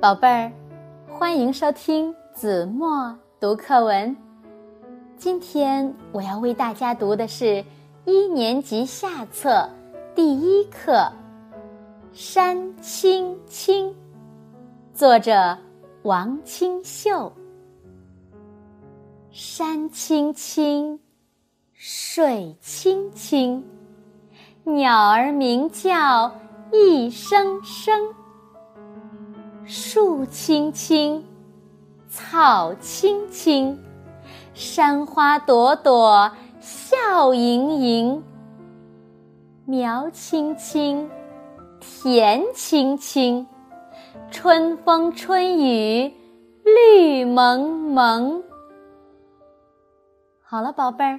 宝贝儿，欢迎收听子墨读课文。今天我要为大家读的是一年级下册第一课《山青青》，作者王清秀。山青青，水清清，鸟儿鸣叫一声声。树青青，草青青，山花朵朵笑盈盈。苗青青，田青青，春风春雨绿蒙蒙。好了，宝贝儿，